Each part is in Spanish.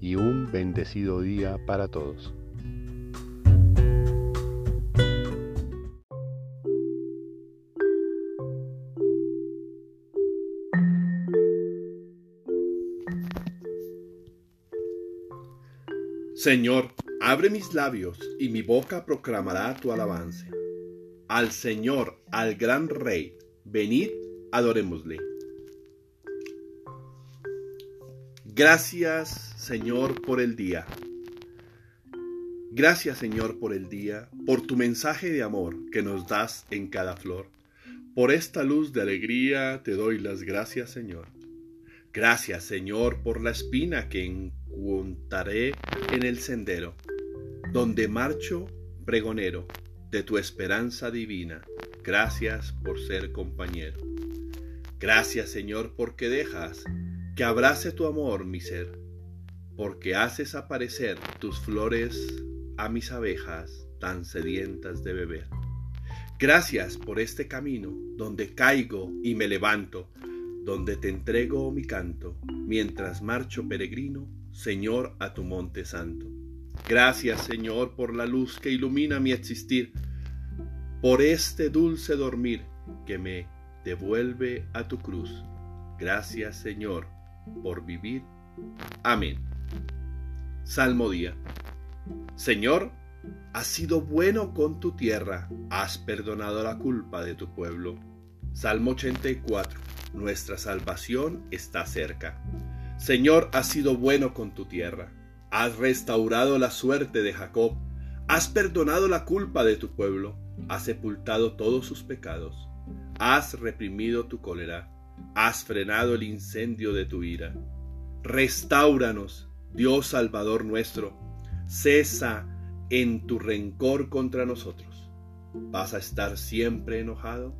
y un bendecido día para todos. Señor, abre mis labios y mi boca proclamará tu alabanza. Al Señor, al gran Rey, venid, adorémosle. Gracias, Señor, por el día. Gracias, Señor, por el día, por tu mensaje de amor que nos das en cada flor. Por esta luz de alegría te doy las gracias, Señor. Gracias, Señor, por la espina que encontraré en el sendero, donde marcho pregonero de tu esperanza divina. Gracias por ser compañero. Gracias, Señor, porque dejas que abrace tu amor mi ser, porque haces aparecer tus flores a mis abejas tan sedientas de beber. Gracias por este camino donde caigo y me levanto, donde te entrego mi canto, mientras marcho peregrino, Señor, a tu monte santo. Gracias, Señor, por la luz que ilumina mi existir, por este dulce dormir que me devuelve a tu cruz. Gracias, Señor, por vivir. Amén. Salmo día. Señor, has sido bueno con tu tierra, has perdonado la culpa de tu pueblo. Salmo 84. Nuestra salvación está cerca. Señor, has sido bueno con tu tierra, has restaurado la suerte de Jacob, has perdonado la culpa de tu pueblo, has sepultado todos sus pecados, has reprimido tu cólera has frenado el incendio de tu ira. Restáuranos, Dios Salvador nuestro, cesa en tu rencor contra nosotros. ¿Vas a estar siempre enojado?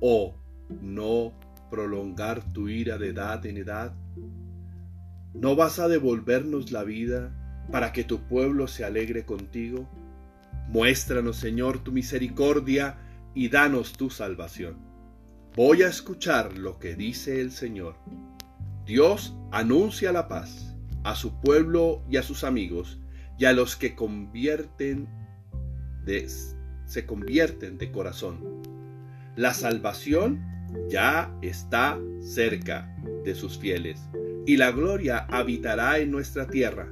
¿O no prolongar tu ira de edad en edad? ¿No vas a devolvernos la vida para que tu pueblo se alegre contigo? Muéstranos, Señor, tu misericordia y danos tu salvación. Voy a escuchar lo que dice el Señor. Dios anuncia la paz a su pueblo y a sus amigos y a los que convierten se convierten de corazón. La salvación ya está cerca de sus fieles y la gloria habitará en nuestra tierra.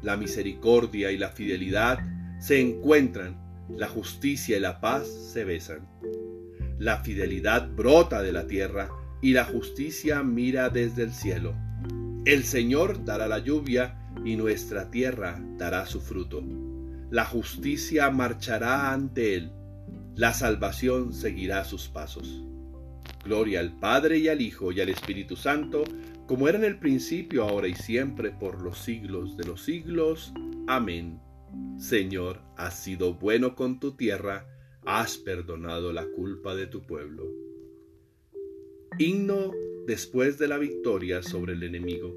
La misericordia y la fidelidad se encuentran, la justicia y la paz se besan. La fidelidad brota de la tierra y la justicia mira desde el cielo. El Señor dará la lluvia y nuestra tierra dará su fruto. La justicia marchará ante él, la salvación seguirá sus pasos. Gloria al Padre y al Hijo y al Espíritu Santo, como era en el principio, ahora y siempre, por los siglos de los siglos. Amén. Señor, has sido bueno con tu tierra, has perdonado la culpa de tu pueblo. Himno después de la victoria sobre el enemigo.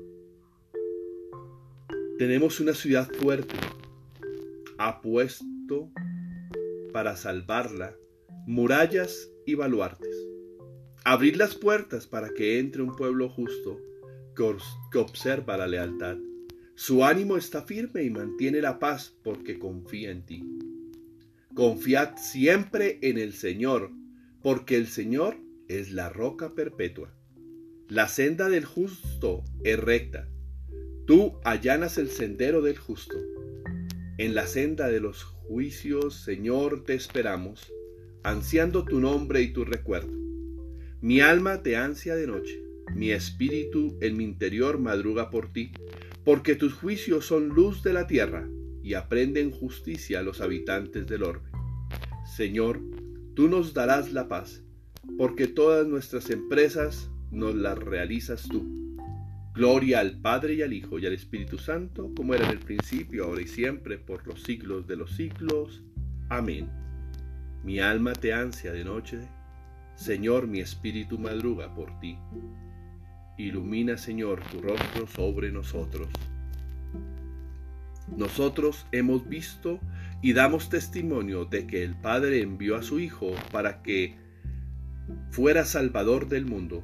Tenemos una ciudad fuerte, apuesto para salvarla murallas y baluartes. Abrir las puertas para que entre un pueblo justo que observa la lealtad. Su ánimo está firme y mantiene la paz porque confía en ti. Confiad siempre en el Señor, porque el Señor es la roca perpetua. La senda del justo es recta. Tú allanas el sendero del justo. En la senda de los juicios, Señor, te esperamos, ansiando tu nombre y tu recuerdo. Mi alma te ansia de noche, mi espíritu en mi interior madruga por ti, porque tus juicios son luz de la tierra y aprenden justicia a los habitantes del orbe. Señor, tú nos darás la paz, porque todas nuestras empresas nos las realizas tú. Gloria al Padre y al Hijo y al Espíritu Santo, como era en el principio, ahora y siempre, por los siglos de los siglos. Amén. Mi alma te ansia de noche, Señor, mi espíritu madruga por ti. Ilumina, Señor, tu rostro sobre nosotros. Nosotros hemos visto y damos testimonio de que el Padre envió a su Hijo para que fuera Salvador del mundo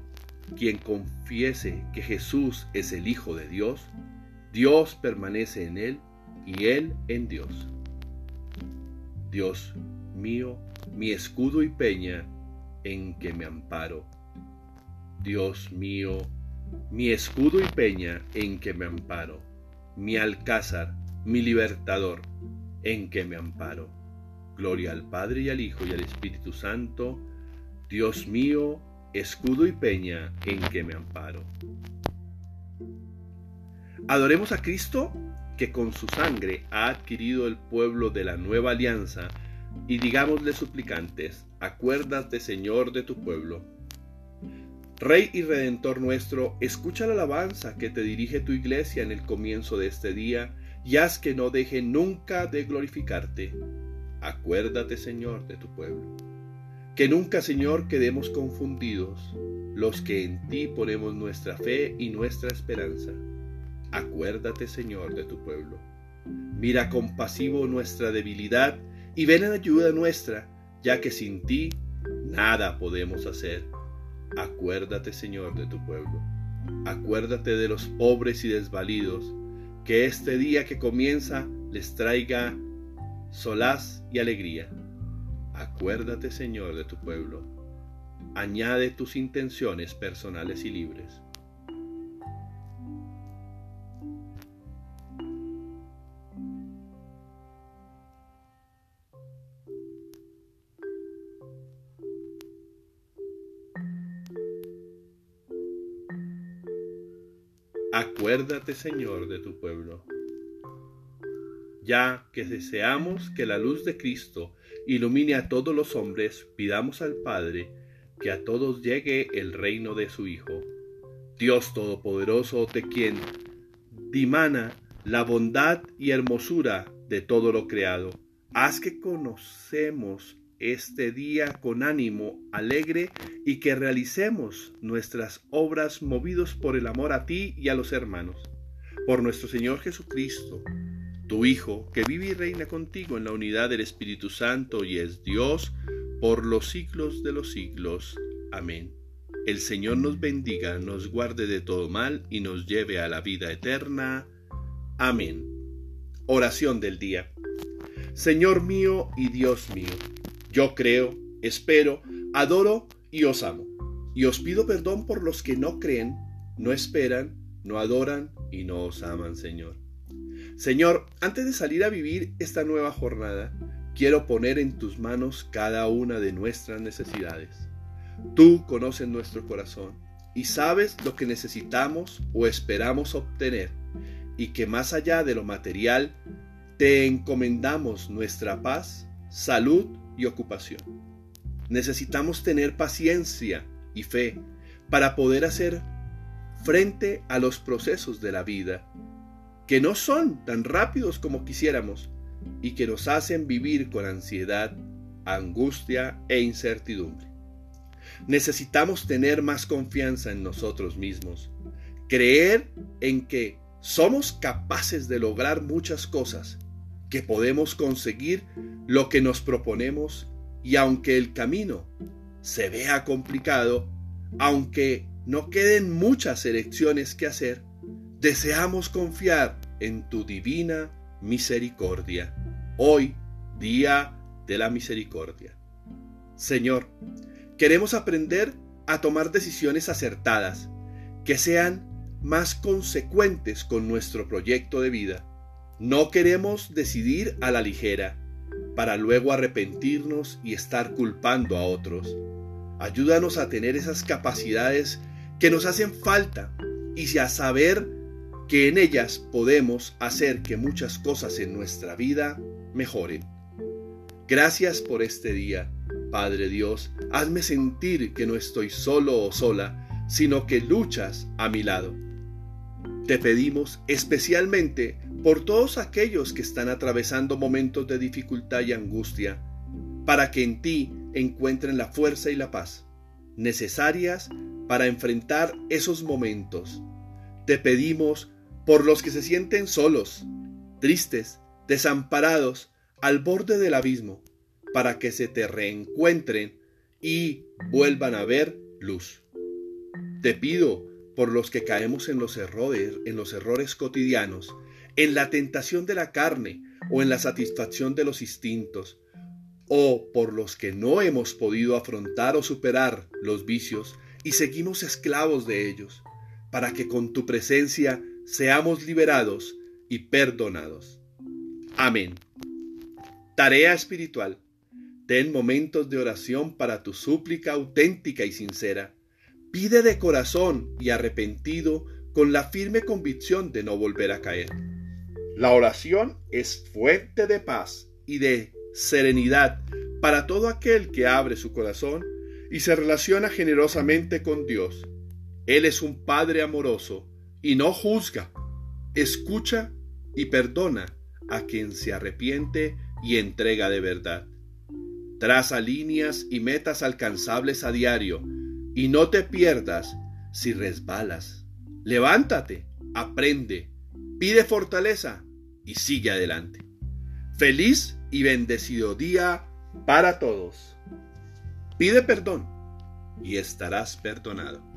quien confiese que Jesús es el Hijo de Dios, Dios permanece en él y él en Dios. Dios mío, mi escudo y peña en que me amparo. Dios mío, mi escudo y peña en que me amparo. Mi alcázar, mi libertador, en que me amparo. Gloria al Padre y al Hijo y al Espíritu Santo. Dios mío, escudo y peña en que me amparo. Adoremos a Cristo que con su sangre ha adquirido el pueblo de la nueva alianza y digámosle suplicantes, acuérdate Señor de tu pueblo. Rey y Redentor nuestro, escucha la alabanza que te dirige tu iglesia en el comienzo de este día y haz que no deje nunca de glorificarte. Acuérdate Señor de tu pueblo. Que nunca, Señor, quedemos confundidos los que en ti ponemos nuestra fe y nuestra esperanza. Acuérdate, Señor, de tu pueblo. Mira compasivo nuestra debilidad y ven en ayuda nuestra, ya que sin ti nada podemos hacer. Acuérdate, Señor, de tu pueblo. Acuérdate de los pobres y desvalidos, que este día que comienza les traiga solaz y alegría. Acuérdate, Señor, de tu pueblo. Añade tus intenciones personales y libres. Acuérdate, Señor, de tu pueblo. Ya que deseamos que la luz de Cristo ilumine a todos los hombres, pidamos al Padre que a todos llegue el reino de su Hijo. Dios Todopoderoso, de quien dimana la bondad y hermosura de todo lo creado, haz que conocemos este día con ánimo alegre y que realicemos nuestras obras movidos por el amor a ti y a los hermanos. Por nuestro Señor Jesucristo, tu Hijo, que vive y reina contigo en la unidad del Espíritu Santo y es Dios por los siglos de los siglos. Amén. El Señor nos bendiga, nos guarde de todo mal y nos lleve a la vida eterna. Amén. Oración del día. Señor mío y Dios mío, yo creo, espero, adoro y os amo. Y os pido perdón por los que no creen, no esperan, no adoran y no os aman, Señor. Señor, antes de salir a vivir esta nueva jornada, quiero poner en tus manos cada una de nuestras necesidades. Tú conoces nuestro corazón y sabes lo que necesitamos o esperamos obtener y que más allá de lo material, te encomendamos nuestra paz, salud y ocupación. Necesitamos tener paciencia y fe para poder hacer frente a los procesos de la vida que no son tan rápidos como quisiéramos y que nos hacen vivir con ansiedad, angustia e incertidumbre. Necesitamos tener más confianza en nosotros mismos, creer en que somos capaces de lograr muchas cosas, que podemos conseguir lo que nos proponemos y aunque el camino se vea complicado, aunque no queden muchas elecciones que hacer, deseamos confiar en tu divina misericordia. Hoy, día de la misericordia. Señor, queremos aprender a tomar decisiones acertadas, que sean más consecuentes con nuestro proyecto de vida. No queremos decidir a la ligera, para luego arrepentirnos y estar culpando a otros. Ayúdanos a tener esas capacidades que nos hacen falta y a saber que en ellas podemos hacer que muchas cosas en nuestra vida mejoren. Gracias por este día, Padre Dios. Hazme sentir que no estoy solo o sola, sino que luchas a mi lado. Te pedimos especialmente por todos aquellos que están atravesando momentos de dificultad y angustia, para que en ti encuentren la fuerza y la paz necesarias para enfrentar esos momentos. Te pedimos por los que se sienten solos, tristes, desamparados, al borde del abismo, para que se te reencuentren y vuelvan a ver luz. Te pido por los que caemos en los errores, en los errores cotidianos, en la tentación de la carne o en la satisfacción de los instintos, o por los que no hemos podido afrontar o superar los vicios y seguimos esclavos de ellos, para que con tu presencia seamos liberados y perdonados. Amén. Tarea espiritual. Ten momentos de oración para tu súplica auténtica y sincera. Pide de corazón y arrepentido con la firme convicción de no volver a caer. La oración es fuente de paz y de serenidad para todo aquel que abre su corazón y se relaciona generosamente con Dios. Él es un Padre amoroso y no juzga, escucha y perdona a quien se arrepiente y entrega de verdad. Traza líneas y metas alcanzables a diario y no te pierdas si resbalas. Levántate, aprende, pide fortaleza y sigue adelante. Feliz y bendecido día para todos. Pide perdón y estarás perdonado.